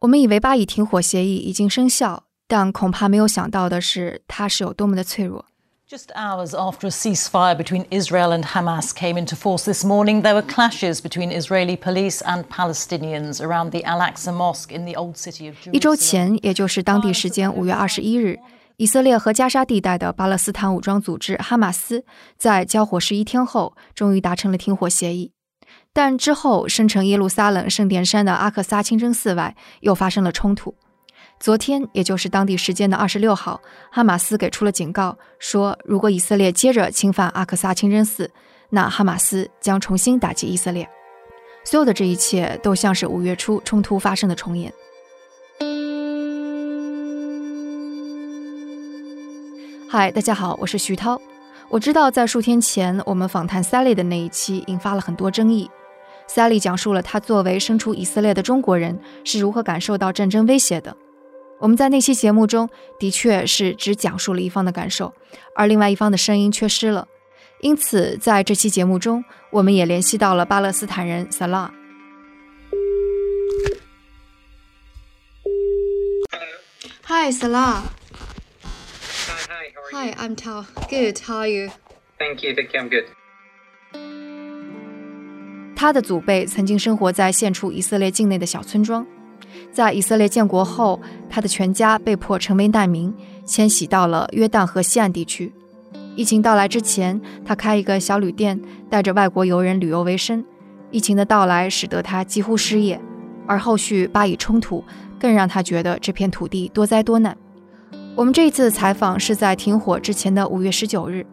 我们以为巴以停火协议已经生效，但恐怕没有想到的是，它是有多么的脆弱。Just hours after a ceasefire between Israel and Hamas came into force this morning, there were clashes between Israeli police and Palestinians around the Al Aqsa Mosque in the old city of Jerusalem. 一周前，也就是当地时间五月二十一日，以色列和加沙地带的巴勒斯坦武装组织哈马斯在交火十一天后，终于达成了停火协议。但之后，生成耶路撒冷圣殿山的阿克萨清真寺外又发生了冲突。昨天，也就是当地时间的二十六号，哈马斯给出了警告，说如果以色列接着侵犯阿克萨清真寺，那哈马斯将重新打击以色列。所有的这一切都像是五月初冲突发生的重演。嗨，大家好，我是徐涛。我知道在数天前我们访谈 Sally 的那一期引发了很多争议。Sally 讲述了她作为身处以色列的中国人是如何感受到战争威胁的。我们在那期节目中的确是只讲述了一方的感受，而另外一方的声音缺失了。因此，在这期节目中，我们也联系到了巴勒斯坦人 Salah。Hi Salah。Hi, hi, how are Hi, I'm Tao. Good. How are you? you? Thank you, thank you, I'm good. 他的祖辈曾经生活在现处以色列境内的小村庄。在以色列建国后，他的全家被迫成为难民，迁徙到了约旦河西岸地区。疫情到来之前，他开一个小旅店，带着外国游人旅游为生。疫情的到来使得他几乎失业，而后续巴以冲突更让他觉得这片土地多灾多难。我们这一次的采访是在停火之前的五月十九日。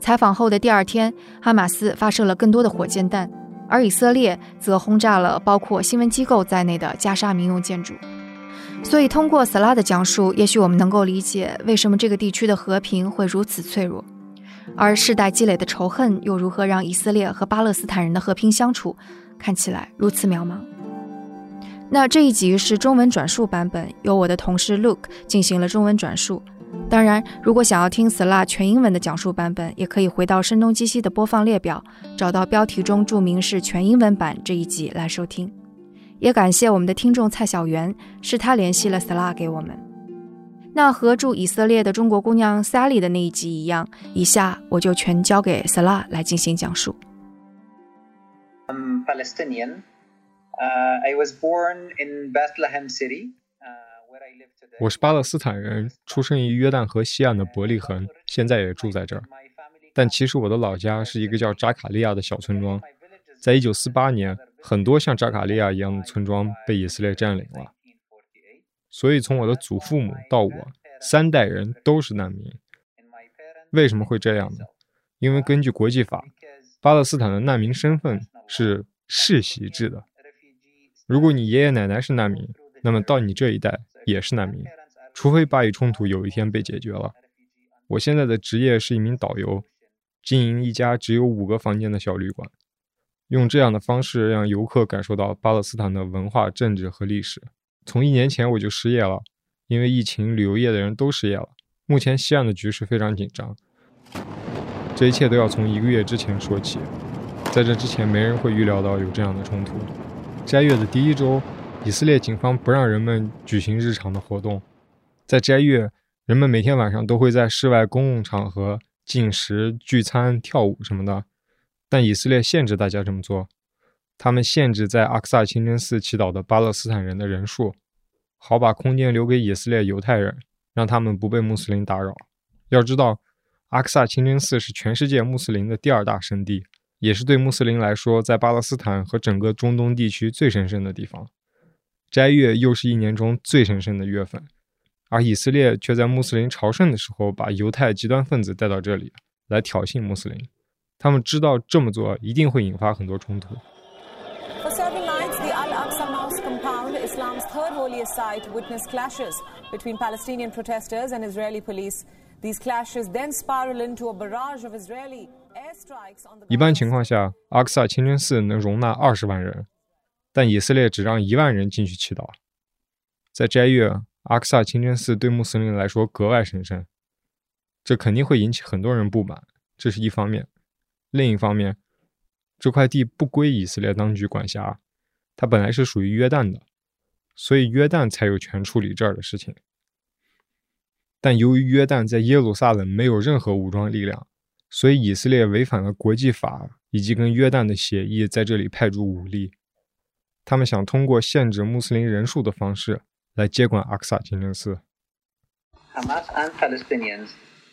采访后的第二天，哈马斯发射了更多的火箭弹。而以色列则轰炸了包括新闻机构在内的加沙民用建筑，所以通过萨拉的讲述，也许我们能够理解为什么这个地区的和平会如此脆弱，而世代积累的仇恨又如何让以色列和巴勒斯坦人的和平相处看起来如此渺茫。那这一集是中文转述版本，由我的同事 Luke 进行了中文转述。当然，如果想要听 Sla 全英文的讲述版本，也可以回到声东击西的播放列表，找到标题中注明是全英文版这一集来收听。也感谢我们的听众蔡小媛，是他联系了 Sla 给我们。那和驻以色列的中国姑娘 Sally 的那一集一样，以下我就全交给 Sla 来进行讲述。I'm Palestinian. Uh, I was born in Bethlehem City, 我是巴勒斯坦人，出生于约旦河西岸的伯利恒，现在也住在这儿。但其实我的老家是一个叫扎卡利亚的小村庄。在一九四八年，很多像扎卡利亚一样的村庄被以色列占领了，所以从我的祖父母到我，三代人都是难民。为什么会这样呢？因为根据国际法，巴勒斯坦的难民身份是世袭制的。如果你爷爷奶奶是难民，那么到你这一代也是难民，除非巴以冲突有一天被解决了。我现在的职业是一名导游，经营一家只有五个房间的小旅馆，用这样的方式让游客感受到巴勒斯坦的文化、政治和历史。从一年前我就失业了，因为疫情，旅游业的人都失业了。目前西岸的局势非常紧张，这一切都要从一个月之前说起。在这之前，没人会预料到有这样的冲突。斋月的第一周，以色列警方不让人们举行日常的活动。在斋月，人们每天晚上都会在室外公共场合进食、聚餐、跳舞什么的，但以色列限制大家这么做。他们限制在阿克萨清真寺祈祷的巴勒斯坦人的人数，好把空间留给以色列犹太人，让他们不被穆斯林打扰。要知道，阿克萨清真寺是全世界穆斯林的第二大圣地。也是对穆斯林来说，在巴勒斯坦和整个中东地区最神圣的地方。斋月又是一年中最神圣的月份，而以色列却在穆斯林朝圣的时候，把犹太极端分子带到这里来挑衅穆斯林。他们知道这么做一定会引发很多冲突。For several nights, the Al Aqsa Mosque compound, Islam's third holiest site, witnessed clashes between Palestinian protesters and Israeli police. These clashes then spiral into a barrage of Israeli airstrikes on the 一般情况下，阿克萨清真寺能容纳二十万人，但以色列只让一万人进去祈祷。在斋月，阿克萨清真寺对穆斯林来说格外神圣，这肯定会引起很多人不满，这是一方面。另一方面，这块地不归以色列当局管辖，它本来是属于约旦的，所以约旦才有权处理这儿的事情。但由于约旦在耶路撒冷没有任何武装力量，所以以色列违反了国际法以及跟约旦的协议，在这里派驻武力。他们想通过限制穆斯林人数的方式来接管阿克萨清真寺。Hamas and Palestinians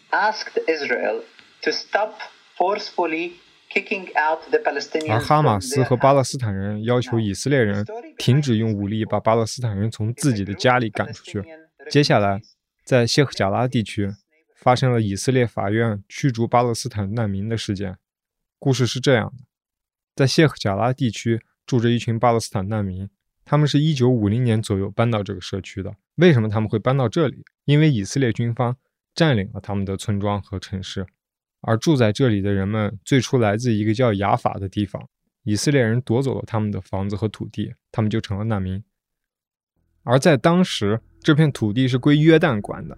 asked Israel to stop forcefully kicking out the Palestinians. 而哈马斯和巴勒斯坦人要求以色列人停止用武力把巴勒斯坦人从自己的家里赶出去。接下来，在谢赫贾拉地区发生了以色列法院驱逐巴勒斯坦难民的事件。故事是这样的：在谢赫贾拉地区。住着一群巴勒斯坦难民，他们是一九五零年左右搬到这个社区的。为什么他们会搬到这里？因为以色列军方占领了他们的村庄和城市，而住在这里的人们最初来自一个叫雅法的地方。以色列人夺走了他们的房子和土地，他们就成了难民。而在当时，这片土地是归约旦管的，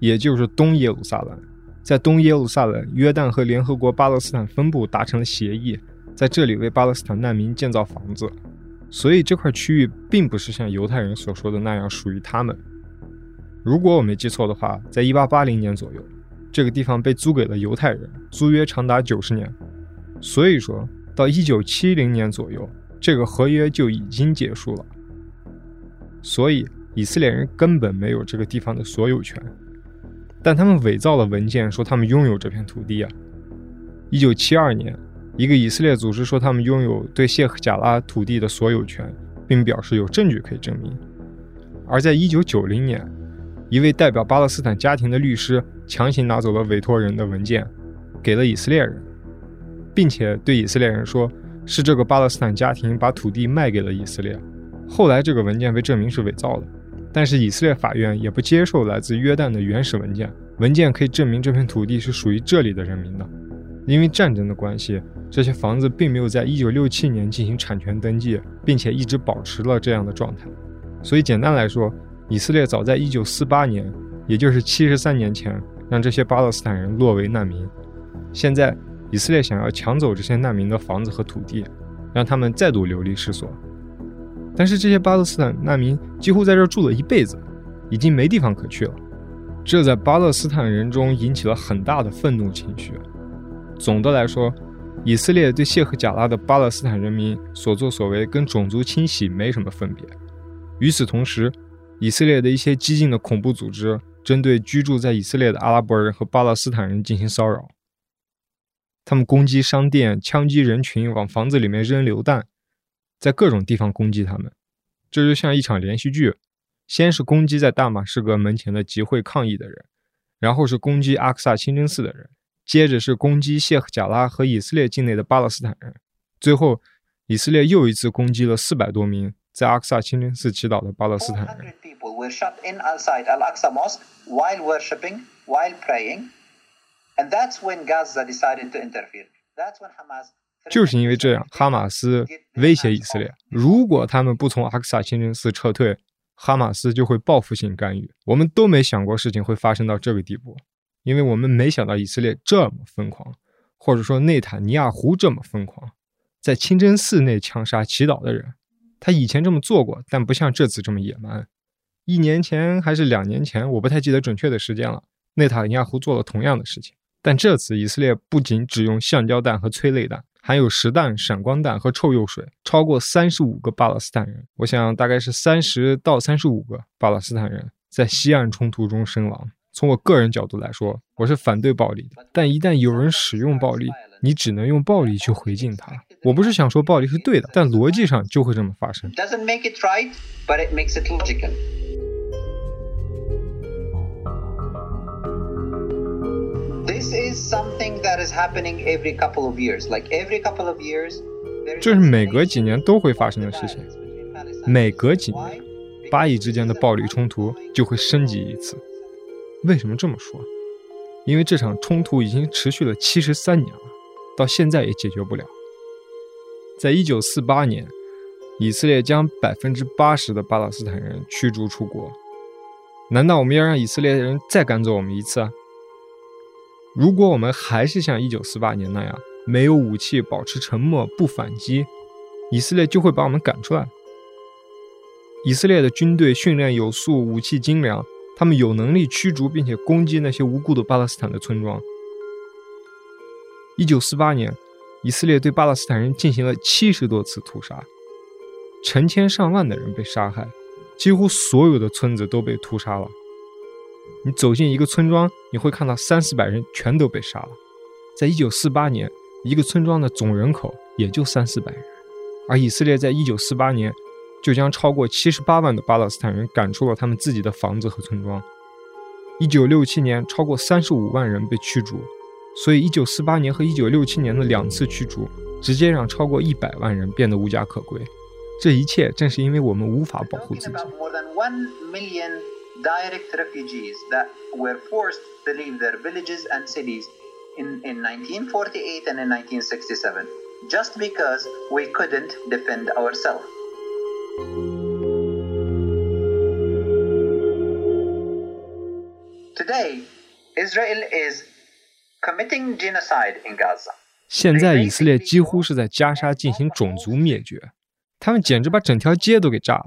也就是东耶路撒冷。在东耶路撒冷，约旦和联合国巴勒斯坦分部达成了协议。在这里为巴勒斯坦难民建造房子，所以这块区域并不是像犹太人所说的那样属于他们。如果我没记错的话，在1880年左右，这个地方被租给了犹太人，租约长达90年。所以说到1970年左右，这个合约就已经结束了。所以以色列人根本没有这个地方的所有权，但他们伪造了文件说他们拥有这片土地啊。1972年。一个以色列组织说，他们拥有对谢赫贾拉土地的所有权，并表示有证据可以证明。而在1990年，一位代表巴勒斯坦家庭的律师强行拿走了委托人的文件，给了以色列人，并且对以色列人说，是这个巴勒斯坦家庭把土地卖给了以色列。后来，这个文件被证明是伪造的，但是以色列法院也不接受来自约旦的原始文件，文件可以证明这片土地是属于这里的人民的。因为战争的关系，这些房子并没有在1967年进行产权登记，并且一直保持了这样的状态。所以简单来说，以色列早在1948年，也就是73年前，让这些巴勒斯坦人落为难民。现在，以色列想要抢走这些难民的房子和土地，让他们再度流离失所。但是这些巴勒斯坦难民几乎在这住了一辈子，已经没地方可去了。这在巴勒斯坦人中引起了很大的愤怒情绪。总的来说，以色列对谢赫贾拉的巴勒斯坦人民所作所为跟种族清洗没什么分别。与此同时，以色列的一些激进的恐怖组织针对居住在以色列的阿拉伯人和巴勒斯坦人进行骚扰。他们攻击商店，枪击人群，往房子里面扔榴弹，在各种地方攻击他们。这就像一场连续剧：先是攻击在大马士革门前的集会抗议的人，然后是攻击阿克萨清真寺的人。接着是攻击谢赫贾拉和以色列境内的巴勒斯坦人，最后，以色列又一次攻击了四百多名在阿克萨清真寺祈祷的巴勒斯坦人。就是因为这样，哈马斯威胁以色列，如果他们不从阿克萨清真寺撤退，哈马斯就会报复性干预。我们都没想过事情会发生到这个地步。因为我们没想到以色列这么疯狂，或者说内塔尼亚胡这么疯狂，在清真寺内枪杀祈祷的人。他以前这么做过，但不像这次这么野蛮。一年前还是两年前，我不太记得准确的时间了。内塔尼亚胡做了同样的事情，但这次以色列不仅只用橡胶弹和催泪弹，还有实弹、闪光弹和臭鼬水，超过三十五个巴勒斯坦人，我想大概是三十到三十五个巴勒斯坦人在西岸冲突中身亡。从我个人角度来说，我是反对暴力的。但一旦有人使用暴力，你只能用暴力去回敬他。我不是想说暴力是对的，但逻辑上就会这么发生。Doesn't make it right, but it makes it logical. This is something that is happening every couple of years. Like every couple of years, 这是每隔几年都会发生的事情。每隔几年，巴以之间的暴力冲突就会升级一次。为什么这么说？因为这场冲突已经持续了七十三年了，到现在也解决不了。在一九四八年，以色列将百分之八十的巴勒斯坦人驱逐出国。难道我们要让以色列人再赶走我们一次？如果我们还是像一九四八年那样没有武器、保持沉默、不反击，以色列就会把我们赶出来。以色列的军队训练有素，武器精良，他们有能力驱逐并且攻击那些无辜的巴勒斯坦的村庄。一九四八年，以色列对巴勒斯坦人进行了七十多次屠杀，成千上万的人被杀害，几乎所有的村子都被屠杀了。你走进一个村庄，你会看到三四百人全都被杀了。在一九四八年，一个村庄的总人口也就三四百人，而以色列在一九四八年就将超过七十八万的巴勒斯坦人赶出了他们自己的房子和村庄。一九六七年，超过三十五万人被驱逐，所以一九四八年和一九六七年的两次驱逐，直接让超过一百万人变得无家可归。这一切正是因为我们无法保护自己。direct refugees that were forced to leave their villages and cities in, in 1948 and in 1967 just because we couldn't defend ourselves. Today, Israel is committing genocide in Gaza. 现在以色列几乎是在加沙进行种族灭绝，他们简直把整条街都给炸了。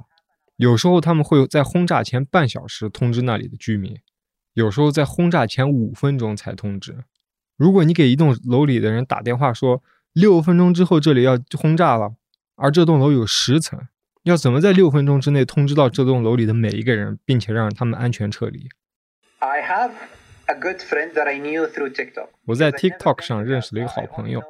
有时候他们会在轰炸前半小时通知那里的居民，有时候在轰炸前五分钟才通知。如果你给一栋楼里的人打电话说六分钟之后这里要轰炸了，而这栋楼有十层，要怎么在六分钟之内通知到这栋楼里的每一个人，并且让他们安全撤离？I have a good friend that I knew through TikTok。我在 TikTok 上认识了一个好朋友，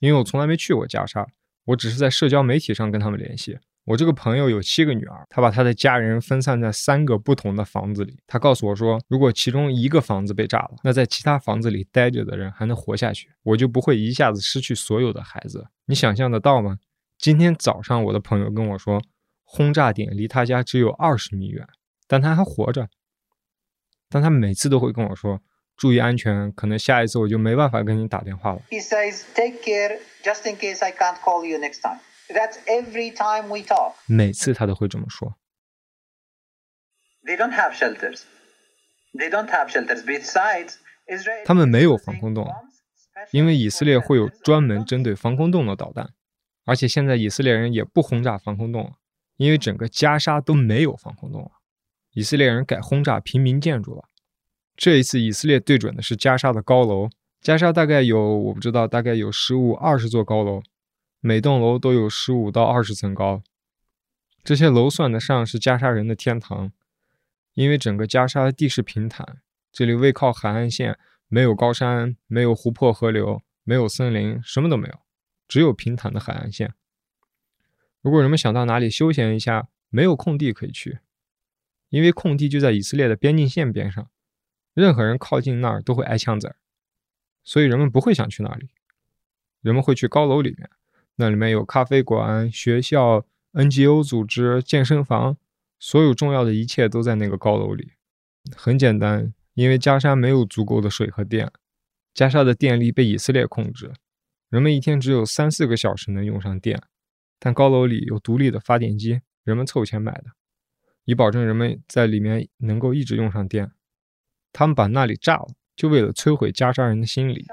因为我从来没去过加沙，我只是在社交媒体上跟他们联系。我这个朋友有七个女儿，他把他的家人分散在三个不同的房子里。他告诉我说，如果其中一个房子被炸了，那在其他房子里待着的人还能活下去，我就不会一下子失去所有的孩子。你想象得到吗？今天早上我的朋友跟我说，轰炸点离他家只有二十米远，但他还活着。但他每次都会跟我说，注意安全，可能下一次我就没办法跟你打电话了。He says, "Take care, just in case I can't call you next time." That's every time we talk. 每次他都会这么说。They don't have shelters. They don't have shelters. Besides, Israel. 他们没有防空洞，因为以色列会有专门针对防空洞的导弹，而且现在以色列人也不轰炸防空洞了，因为整个加沙都没有防空洞了。以色列人改轰炸平民建筑了。这一次以色列对准的是加沙的高楼，加沙大概有我不知道，大概有十五二十座高楼。每栋楼都有十五到二十层高，这些楼算得上是加沙人的天堂，因为整个加沙的地势平坦，这里背靠海岸线，没有高山，没有湖泊河流，没有森林，什么都没有，只有平坦的海岸线。如果人们想到哪里休闲一下，没有空地可以去，因为空地就在以色列的边境线边上，任何人靠近那儿都会挨枪子儿，所以人们不会想去那里，人们会去高楼里面。那里面有咖啡馆、学校、NGO 组织、健身房，所有重要的一切都在那个高楼里。很简单，因为加沙没有足够的水和电，加沙的电力被以色列控制，人们一天只有三四个小时能用上电。但高楼里有独立的发电机，人们凑钱买的，以保证人们在里面能够一直用上电。他们把那里炸了，就为了摧毁加沙人的心理。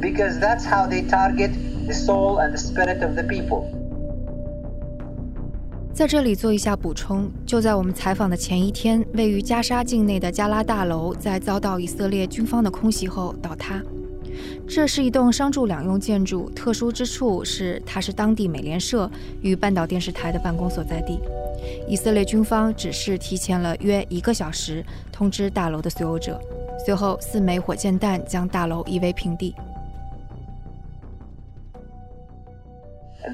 because that's how they target the soul and the spirit of the people. 在这里做一下补充，就在我们采访的前一天，位于加沙境内的加拉大楼在遭到以色列军方的空袭后倒塌。这是一栋商住两用建筑，特殊之处是它是当地美联社与半岛电视台的办公所在地。以色列军方只是提前了约一个小时通知大楼的所有者，随后四枚火箭弹将大楼夷为平地。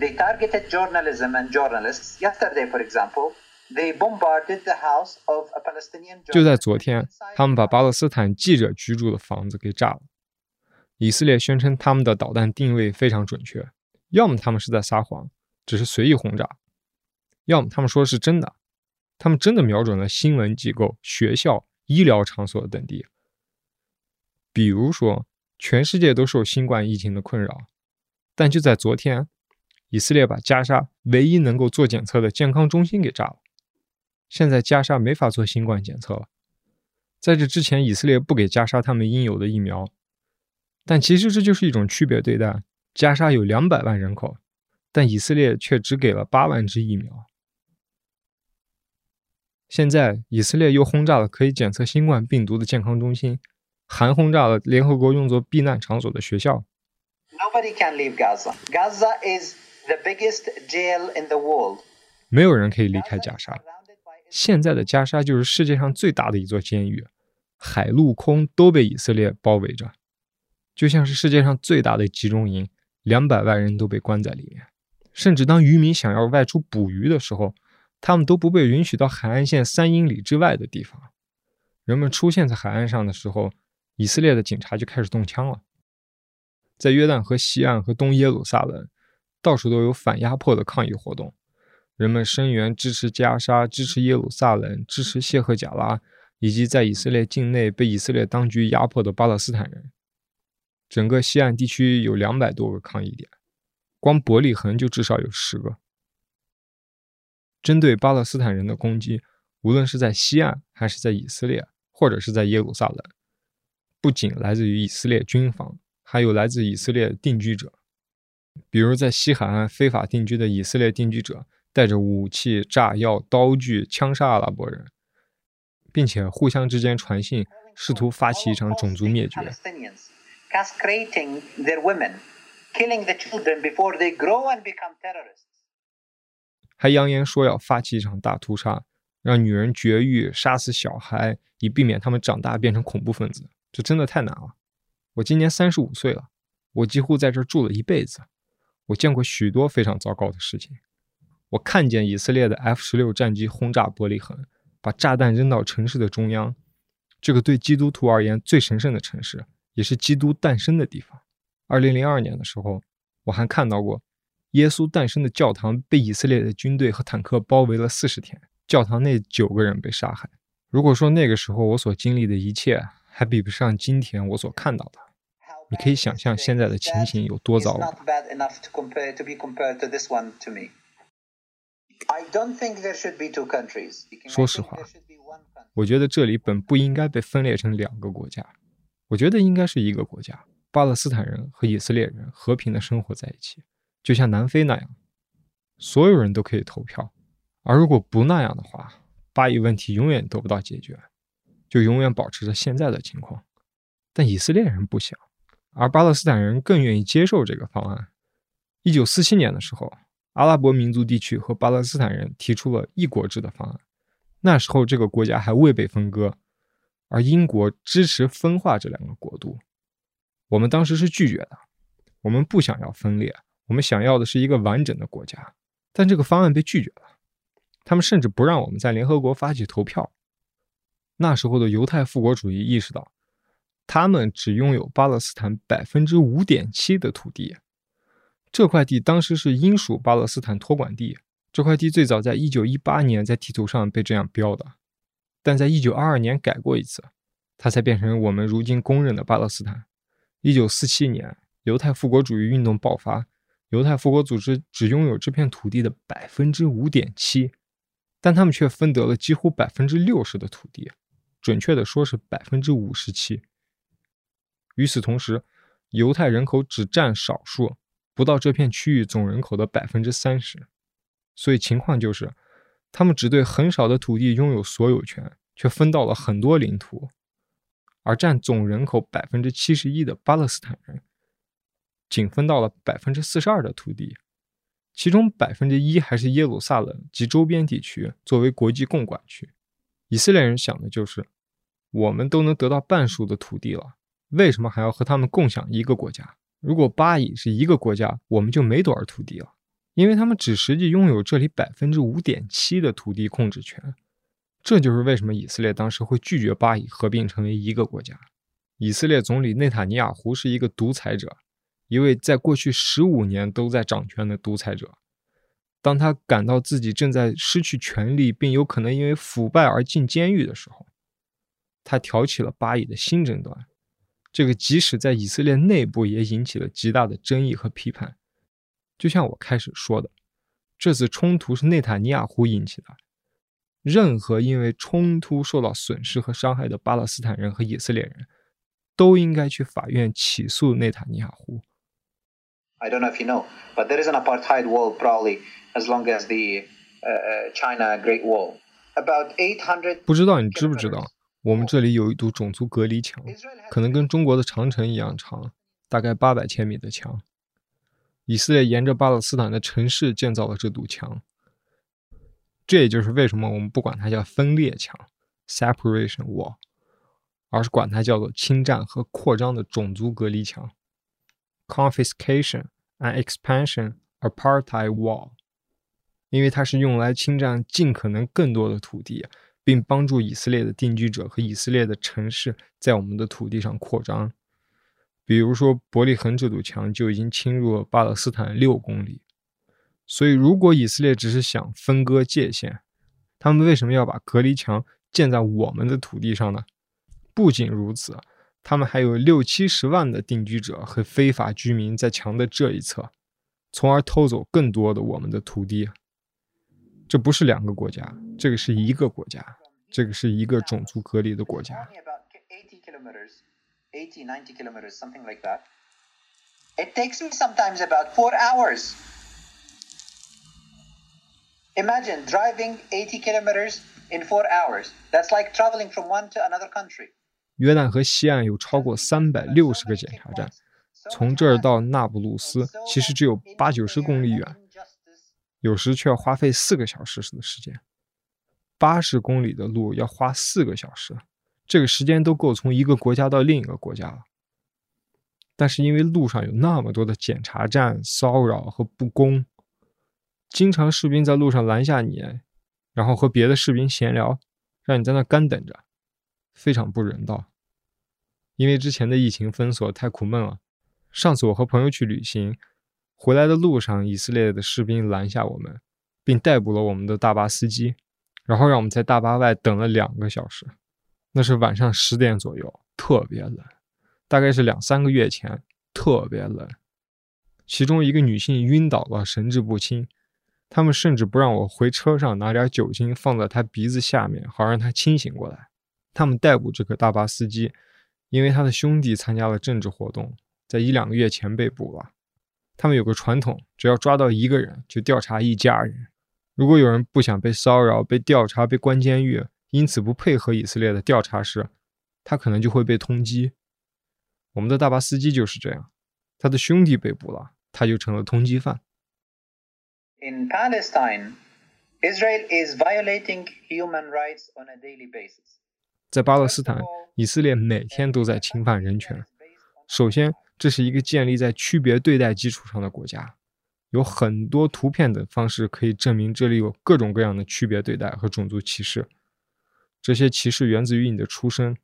They targeted journalism and journalists. Yesterday, for example, they bombarded the house of a Palestinian. 就在昨天，他们把巴勒斯坦记者居住的房子给炸了。以色列宣称他们的导弹定位非常准确，要么他们是在撒谎，只是随意轰炸；要么他们说是真的，他们真的瞄准了新闻机构、学校、医疗场所等地。比如说，全世界都受新冠疫情的困扰，但就在昨天。以色列把加沙唯一能够做检测的健康中心给炸了，现在加沙没法做新冠检测了。在这之前，以色列不给加沙他们应有的疫苗，但其实这就是一种区别对待。加沙有两百万人口，但以色列却只给了八万支疫苗。现在，以色列又轰炸了可以检测新冠病毒的健康中心，还轰炸了联合国用作避难场所的学校。Nobody can leave Gaza. Gaza is the biggest jail in the world. 没有人可以离开加沙。现在的加沙就是世界上最大的一座监狱，海陆空都被以色列包围着，就像是世界上最大的集中营，两百万人都被关在里面。甚至当渔民想要外出捕鱼的时候，他们都不被允许到海岸线三英里之外的地方。人们出现在海岸上的时候，以色列的警察就开始动枪了。在约旦河西岸和东耶路撒冷，到处都有反压迫的抗议活动。人们声援支持加沙、支持耶路撒冷、支持谢赫贾拉，以及在以色列境内被以色列当局压迫的巴勒斯坦人。整个西岸地区有两百多个抗议点，光伯利恒就至少有十个。针对巴勒斯坦人的攻击，无论是在西岸，还是在以色列，或者是在耶路撒冷，不仅来自于以色列军方，还有来自以色列定居者，比如在西海岸非法定居的以色列定居者。带着武器、炸药、刀具枪杀阿拉伯人，并且互相之间传信，试图发起一场种族灭绝。Castrating their women killing the children before they grow and become terrorists. 还扬言说要发起一场大屠杀让女人绝育杀死小孩以避免他们长大变成恐怖分子这真的太难了。我今年三十五岁了我几乎在这住了一辈子我见过许多非常糟糕的事情。我看见以色列的 f 十六战机轰炸伯利恒把炸弹扔到城市的中央这个对基督徒而言最神圣的城市也是基督诞生的地方。二零零二年的时候，我还看到过耶稣诞生的教堂被以色列的军队和坦克包围了四十天，教堂内九个人被杀害。如果说那个时候我所经历的一切还比不上今天我所看到的，你可以想象现在的情形有多糟了。说实话，我觉得这里本不应该被分裂成两个国家，我觉得应该是一个国家，巴勒斯坦人和以色列人和平的生活在一起，就像南非那样，所有人都可以投票。而如果不那样的话，巴以问题永远得不到解决，就永远保持着现在的情况。但以色列人不想，而巴勒斯坦人更愿意接受这个方案。一九四七年的时候。阿拉伯民族地区和巴勒斯坦人提出了一国制的方案，那时候这个国家还未被分割，而英国支持分化这两个国度。我们当时是拒绝的，我们不想要分裂，我们想要的是一个完整的国家。但这个方案被拒绝了，他们甚至不让我们在联合国发起投票。那时候的犹太复国主义意识到，他们只拥有巴勒斯坦百分之五点七的土地。这块地当时是英属巴勒斯坦托管地。这块地最早在1918年在地图上被这样标的，但在1922年改过一次，它才变成我们如今公认的巴勒斯坦。1947年，犹太复国主义运动爆发，犹太复国组织只拥有这片土地的百分之五点七，但他们却分得了几乎百分之六十的土地，准确的说是百分之五十七。与此同时，犹太人口只占少数。不到这片区域总人口的百分之三十，所以情况就是，他们只对很少的土地拥有所有权，却分到了很多领土。而占总人口百分之七十一的巴勒斯坦人，仅分到了百分之四十二的土地，其中百分之一还是耶路撒冷及周边地区作为国际共管区。以色列人想的就是，我们都能得到半数的土地了，为什么还要和他们共享一个国家？如果巴以是一个国家，我们就没多少土地了，因为他们只实际拥有这里百分之五点七的土地控制权。这就是为什么以色列当时会拒绝巴以合并成为一个国家。以色列总理内塔尼亚胡是一个独裁者，一位在过去十五年都在掌权的独裁者。当他感到自己正在失去权力，并有可能因为腐败而进监狱的时候，他挑起了巴以的新争端。这个即使在以色列内部也引起了极大的争议和批判。就像我开始说的，这次冲突是内塔尼亚胡引起的。任何因为冲突受到损失和伤害的巴勒斯坦人和以色列人，都应该去法院起诉内塔尼亚胡。I don't know if you know, but there is an apartheid wall probably as long as the uh, China Great Wall. About 800. 不知道你知不知道，我们这里有一堵种族隔离墙，可能跟中国的长城一样长，大概八百千米的墙。以色列沿着巴勒斯坦的城市建造了这堵墙，这也就是为什么我们不管它叫分裂墙 （separation wall），而是管它叫做侵占和扩张的种族隔离墙 （confiscation and expansion apartheid wall），因为它是用来侵占尽可能更多的土地，并帮助以色列的定居者和以色列的城市在我们的土地上扩张。比如说，伯利恒这堵墙就已经侵入了巴勒斯坦六公里。所以，如果以色列只是想分割界限，他们为什么要把隔离墙建在我们的土地上呢？不仅如此，他们还有六七十万的定居者和非法居民在墙的这一侧，从而偷走更多的我们的土地。这不是两个国家，这个是一个国家，这个是一个种族隔离的国家。80, 90 kilometers, something like that. It takes me sometimes about four hours. Imagine driving 80 kilometers in four hours. That's like traveling from one to another country. 约旦河西岸有超过三百六十个检查站，从这儿到那不鲁斯其实只有八九十公里远，有时却要花费四个小时的时间。八十公里的路要花四个小时。这个时间都够从一个国家到另一个国家了，但是因为路上有那么多的检查站、骚扰和不公，经常士兵在路上拦下你，然后和别的士兵闲聊，让你在那干等着，非常不人道。因为之前的疫情封锁太苦闷了，上次我和朋友去旅行，回来的路上，以色列的士兵拦下我们，并逮捕了我们的大巴司机，然后让我们在大巴外等了两个小时。那是晚上十点左右，特别冷，大概是两三个月前，特别冷。其中一个女性晕倒了，神志不清。他们甚至不让我回车上拿点酒精放在她鼻子下面，好让她清醒过来。他们逮捕这个大巴司机，因为他的兄弟参加了政治活动，在一两个月前被捕了。他们有个传统，只要抓到一个人，就调查一家人。如果有人不想被骚扰、被调查、被关监狱，因此不配合以色列的调查时，他可能就会被通缉。我们的大巴司机就是这样，他的兄弟被捕了，他就成了通缉犯。In Palestine, Israel is violating human rights on a daily basis. 在巴勒斯坦，以色列每天都在侵犯人权。首先，这是一个建立在区别对待基础上的国家，有很多图片等方式可以证明这里有各种各样的区别对待和种族歧视。这些歧视源自于你的出身，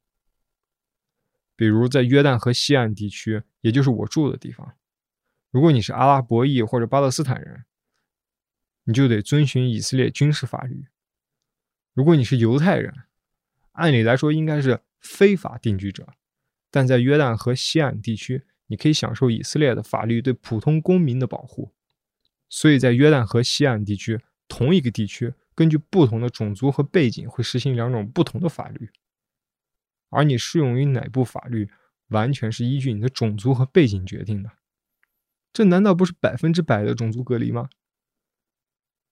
比如在约旦河西岸地区，也就是我住的地方，如果你是阿拉伯裔或者巴勒斯坦人，你就得遵循以色列军事法律；如果你是犹太人，按理来说应该是非法定居者，但在约旦河西岸地区，你可以享受以色列的法律对普通公民的保护。所以在约旦河西岸地区，同一个地区。根据不同的种族和背景，会实行两种不同的法律，而你适用于哪部法律，完全是依据你的种族和背景决定的。这难道不是百分之百的种族隔离吗？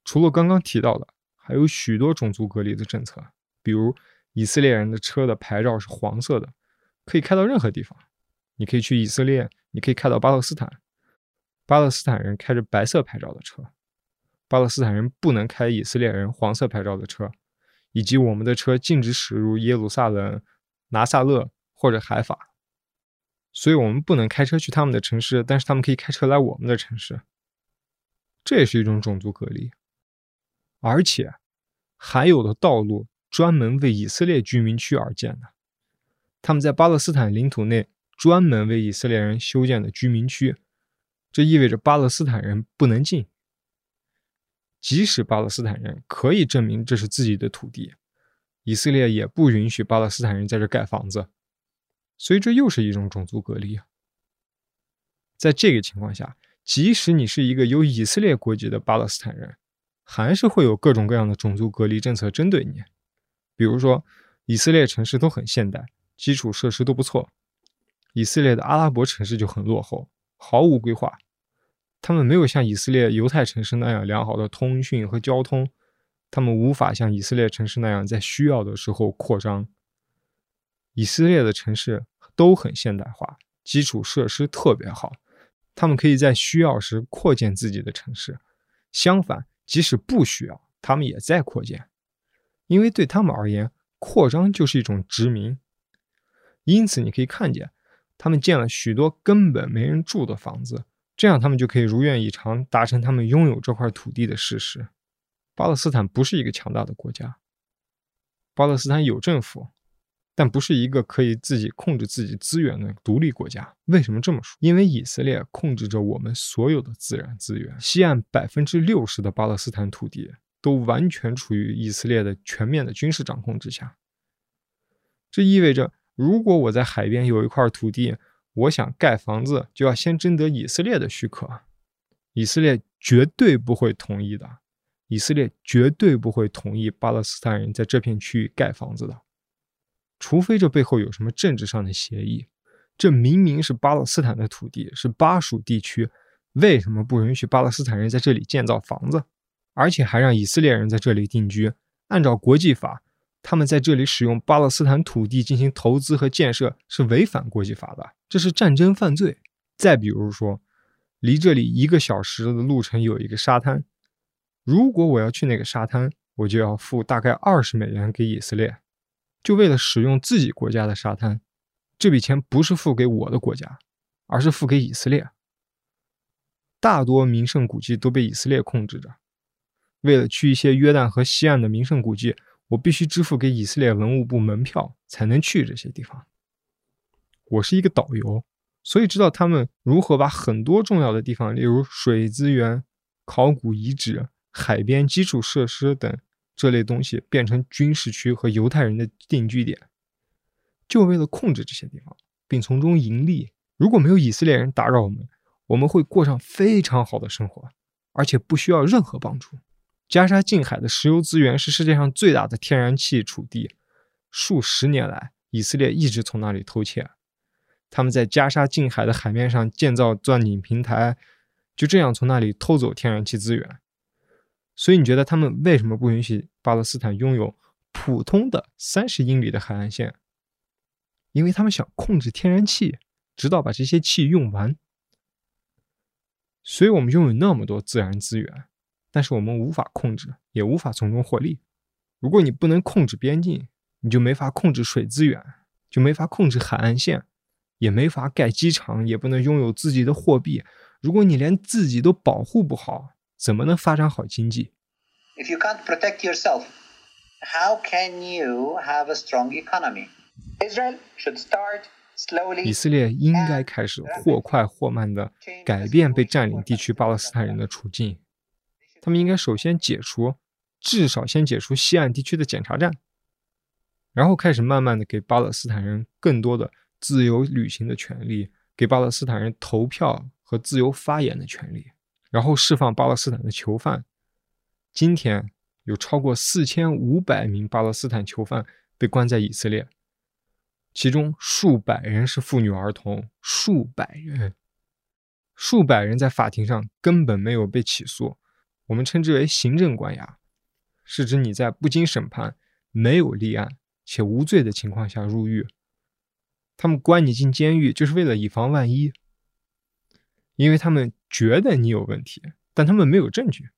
除了刚刚提到的，还有许多种族隔离的政策，比如以色列人的车的牌照是黄色的，可以开到任何地方。你可以去以色列，你可以开到巴勒斯坦，巴勒斯坦人开着白色牌照的车。巴勒斯坦人不能开以色列人黄色牌照的车，以及我们的车禁止驶入耶路撒冷、拿撒勒或者海法，所以我们不能开车去他们的城市，但是他们可以开车来我们的城市。这也是一种种族隔离，而且还有的道路专门为以色列居民区而建的，他们在巴勒斯坦领土内专门为以色列人修建的居民区，这意味着巴勒斯坦人不能进。即使巴勒斯坦人可以证明这是自己的土地，以色列也不允许巴勒斯坦人在这盖房子，所以这又是一种种族隔离。在这个情况下，即使你是一个有以色列国籍的巴勒斯坦人，还是会有各种各样的种族隔离政策针对你。比如说，以色列城市都很现代，基础设施都不错；以色列的阿拉伯城市就很落后，毫无规划。他们没有像以色列犹太城市那样良好的通讯和交通，他们无法像以色列城市那样在需要的时候扩张。以色列的城市都很现代化，基础设施特别好，他们可以在需要时扩建自己的城市。相反，即使不需要，他们也在扩建，因为对他们而言，扩张就是一种殖民。因此，你可以看见，他们建了许多根本没人住的房子，这样他们就可以如愿以偿达成他们拥有这块土地的事实。巴勒斯坦不是一个强大的国家，巴勒斯坦有政府。但不是一个可以自己控制自己资源的独立国家。为什么这么说？因为以色列控制着我们所有的自然资源。西岸百分之六十的巴勒斯坦土地都完全处于以色列的全面的军事掌控之下。这意味着，如果我在海边有一块土地，我想盖房子，就要先征得以色列的许可。以色列绝对不会同意的。以色列绝对不会同意巴勒斯坦人在这片区域盖房子的。除非这背后有什么政治上的协议，这明明是巴勒斯坦的土地，是巴属地区，为什么不允许巴勒斯坦人在这里建造房子，而且还让以色列人在这里定居？按照国际法，他们在这里使用巴勒斯坦土地进行投资和建设是违反国际法的，这是战争犯罪。再比如说，离这里一个小时的路程有一个沙滩，如果我要去那个沙滩，我就要付大概二十美元给以色列。就为了使用自己国家的沙滩，这笔钱不是付给我的国家，而是付给以色列。大多名胜古迹都被以色列控制着。为了去一些约旦河西岸的名胜古迹，我必须支付给以色列文物部门票才能去这些地方。我是一个导游，所以知道他们如何把很多重要的地方，例如水资源、考古遗址、海边基础设施等。这类东西变成军事区和犹太人的定居点，就为了控制这些地方，并从中盈利。如果没有以色列人打扰我们，我们会过上非常好的生活，而且不需要任何帮助。加沙近海的石油资源是世界上最大的天然气储地，数十年来，以色列一直从那里偷窃。他们在加沙近海的海面上建造钻井平台，就这样从那里偷走天然气资源。所以你觉得他们为什么不允许巴勒斯坦拥有普通的三十英里的海岸线？因为他们想控制天然气，直到把这些气用完。所以我们拥有那么多自然资源，但是我们无法控制，也无法从中获利。如果你不能控制边境，你就没法控制水资源，就没法控制海岸线，也没法盖机场，也不能拥有自己的货币。如果你连自己都保护不好，怎么能发展好经济？If you can't protect yourself, how can you have a strong economy? Israel should start slowly. 以色列应该开始或快或慢地改变被占领地区巴勒斯坦人的处境。他们应该首先解除，至少先解除西岸地区的检查站，然后开始慢慢的给巴勒斯坦人更多的自由旅行的权利，给巴勒斯坦人投票和自由发言的权利。然后释放巴勒斯坦的囚犯。今天有超过四千五百名巴勒斯坦囚犯被关在以色列，其中数百人是妇女儿童，数百人，数百人在法庭上根本没有被起诉。我们称之为行政关押，是指你在不经审判、没有立案且无罪的情况下入狱。他们关你进监狱，就是为了以防万一。因为他们觉得你有问题，但他们没有证据，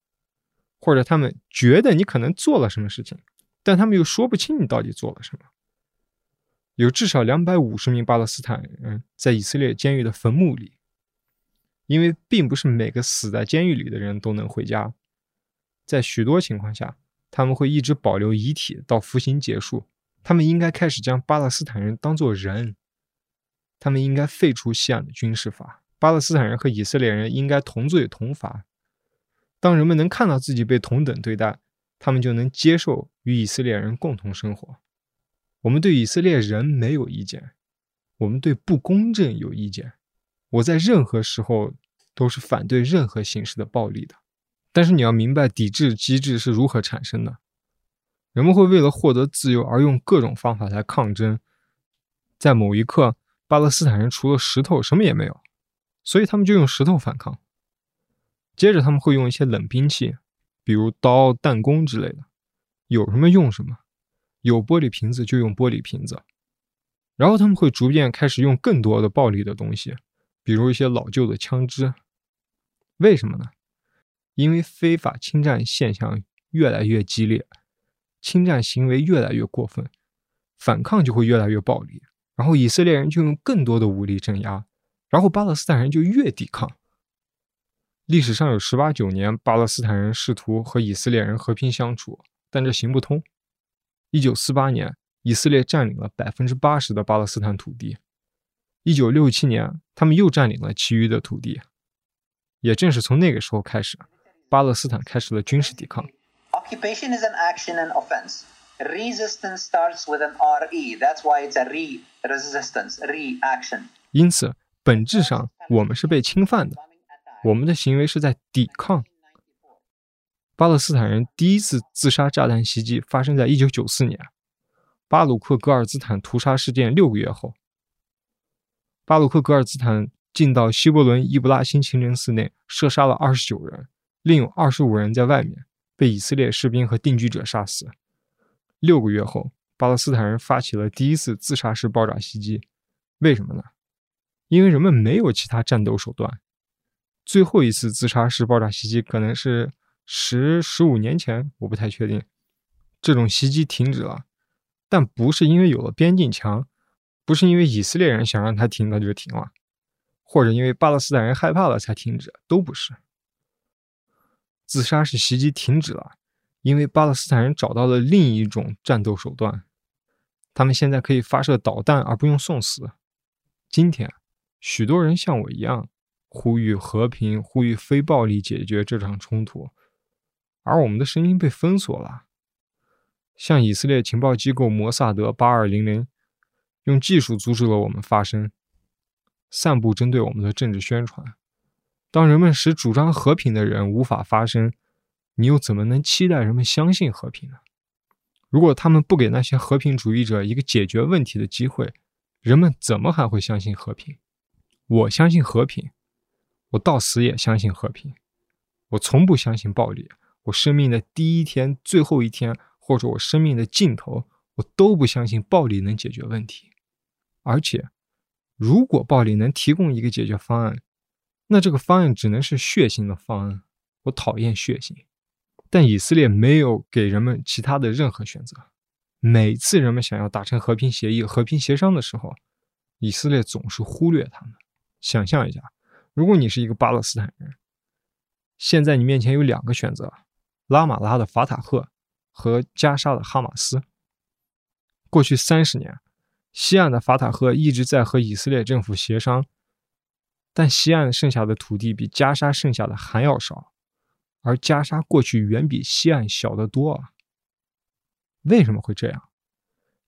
或者他们觉得你可能做了什么事情，但他们又说不清你到底做了什么。有至少两百五十名巴勒斯坦人在以色列监狱的坟墓里，因为并不是每个死在监狱里的人都能回家，在许多情况下，他们会一直保留遗体到服刑结束。他们应该开始将巴勒斯坦人当作人，他们应该废除西岸的军事法。巴勒斯坦人和以色列人应该同罪同罚。当人们能看到自己被同等对待，他们就能接受与以色列人共同生活。我们对以色列人没有意见，我们对不公正有意见。我在任何时候都是反对任何形式的暴力的。但是你要明白，抵制机制是如何产生的。人们会为了获得自由而用各种方法来抗争。在某一刻，巴勒斯坦人除了石头什么也没有。所以他们就用石头反抗。接着他们会用一些冷兵器，比如刀、弹弓之类的，有什么用什么，有玻璃瓶子就用玻璃瓶子。然后他们会逐渐开始用更多的暴力的东西，比如一些老旧的枪支。为什么呢？因为非法侵占现象越来越激烈，侵占行为越来越过分，反抗就会越来越暴力。然后以色列人就用更多的武力镇压，然后巴勒斯坦人就越抵抗。历史上有十八九年，巴勒斯坦人试图和以色列人和平相处，但这行不通。一九四八年，以色列占领了百分之八十的巴勒斯坦土地。一九六七年，他们又占领了其余的土地。也正是从那个时候开始，巴勒斯坦开始了军事抵抗。Occupation is an action and offense. Resistance starts with an re. That's why it's a re resistance reaction. 因此，本质上我们是被侵犯的，我们的行为是在抵抗。巴勒斯坦人第一次自杀炸弹袭击发生在一九九四年，巴鲁克格尔兹坦屠杀事件六个月后，巴鲁克格尔兹坦。进到希伯伦伊布拉辛清真寺内，射杀了二十九人，另有二十五人在外面被以色列士兵和定居者杀死。六个月后，巴勒斯坦人发起了第一次自杀式爆炸袭击。为什么呢？因为人们没有其他战斗手段。最后一次自杀式爆炸袭击可能是十十五年前，我不太确定。这种袭击停止了，但不是因为有了边境墙，不是因为以色列人想让它停，它就停了。或者因为巴勒斯坦人害怕了才停止，都不是。自杀式袭击停止了，因为巴勒斯坦人找到了另一种战斗手段，他们现在可以发射导弹而不用送死。今天，许多人像我一样，呼吁和平，呼吁非暴力解决这场冲突，而我们的声音被封锁了。像以色列情报机构摩萨德八二零零，用技术阻止了我们发声。散布针对我们的政治宣传。当人们使主张和平的人无法发声，你又怎么能期待人们相信和平呢？如果他们不给那些和平主义者一个解决问题的机会，人们怎么还会相信和平？我相信和平，我到死也相信和平。我从不相信暴力。我生命的第一天、最后一天，或者我生命的尽头，我都不相信暴力能解决问题，而且。如果暴力能提供一个解决方案，那这个方案只能是血腥的方案。我讨厌血腥，但以色列没有给人们其他的任何选择。每次人们想要达成和平协议、和平协商的时候，以色列总是忽略他们。想象一下，如果你是一个巴勒斯坦人，现在你面前有两个选择：拉马拉的法塔赫和加沙的哈马斯。过去三十年。西岸的法塔赫一直在和以色列政府协商，但西岸剩下的土地比加沙剩下的还要少，而加沙过去远比西岸小得多啊！为什么会这样？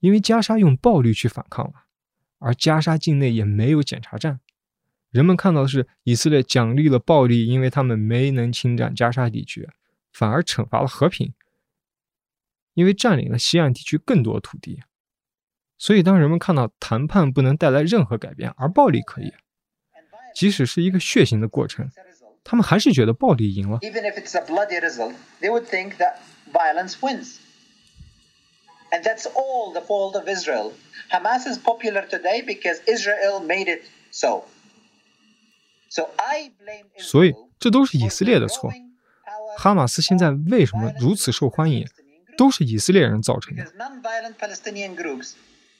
因为加沙用暴力去反抗了，而加沙境内也没有检查站。人们看到的是以色列奖励了暴力，因为他们没能侵占加沙地区，反而惩罚了和平，因为占领了西岸地区更多土地。所以，当人们看到谈判不能带来任何改变，而暴力可以，即使是一个血腥的过程，他们还是觉得暴力赢了。Even if it's a bloody result, they would think that violence wins. And that's all the fault of Israel. Hamas is popular today because Israel made it so. So I blame 所以，这都是以色列的错。哈马斯现在为什么如此受欢迎，都是以色列人造成的。Non-violent Palestinian groups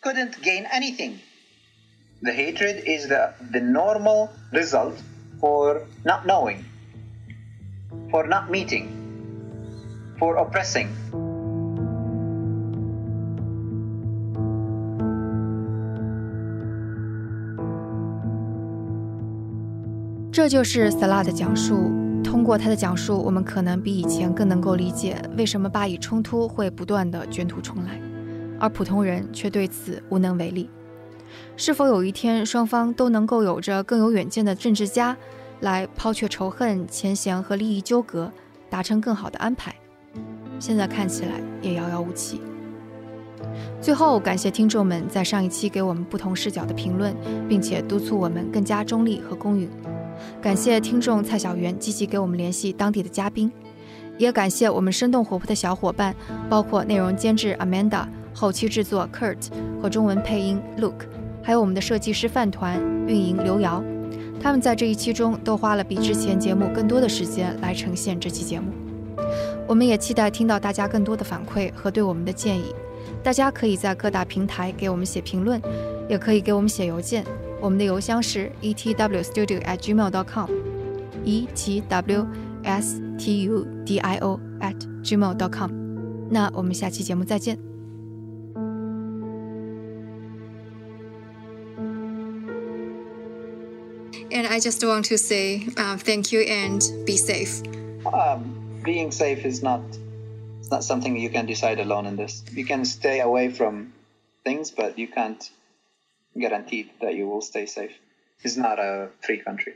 couldn't gain anything. The hatred is the, the normal result for not knowing, for not meeting, for oppressing. 这就是萨拉的讲述。通过他的讲述，我们可能比以前更能够理解为什么巴以冲突会不断的卷土重来。而普通人却对此无能为力。是否有一天，双方都能够有着更有远见的政治家，来抛却仇恨、前嫌和利益纠葛，达成更好的安排？现在看起来也遥遥无期。最后，感谢听众们在上一期给我们不同视角的评论，并且督促我们更加中立和公允。感谢听众蔡小媛积极给我们联系当地的嘉宾，也感谢我们生动活泼的小伙伴，包括内容监制 Amanda、后期制作 Kurt 和中文配音 Luke，还有我们的设计师饭团、运营刘瑶。他们在这一期中都花了比之前节目更多的时间来呈现这期节目。我们也期待听到大家更多的反馈和对我们的建议。大家可以在各大平台给我们写评论，也可以给我们写邮件。我们的邮箱是 etwstudio@gmail.com，e t w s t u d i o at gmail.com。那我们下期节目再见。And I just want to say uh, thank you and be safe. Um, being safe is not it's not something you can decide alone in this. You can stay away from things, but you can't guarantee that you will stay safe. It's not a free country.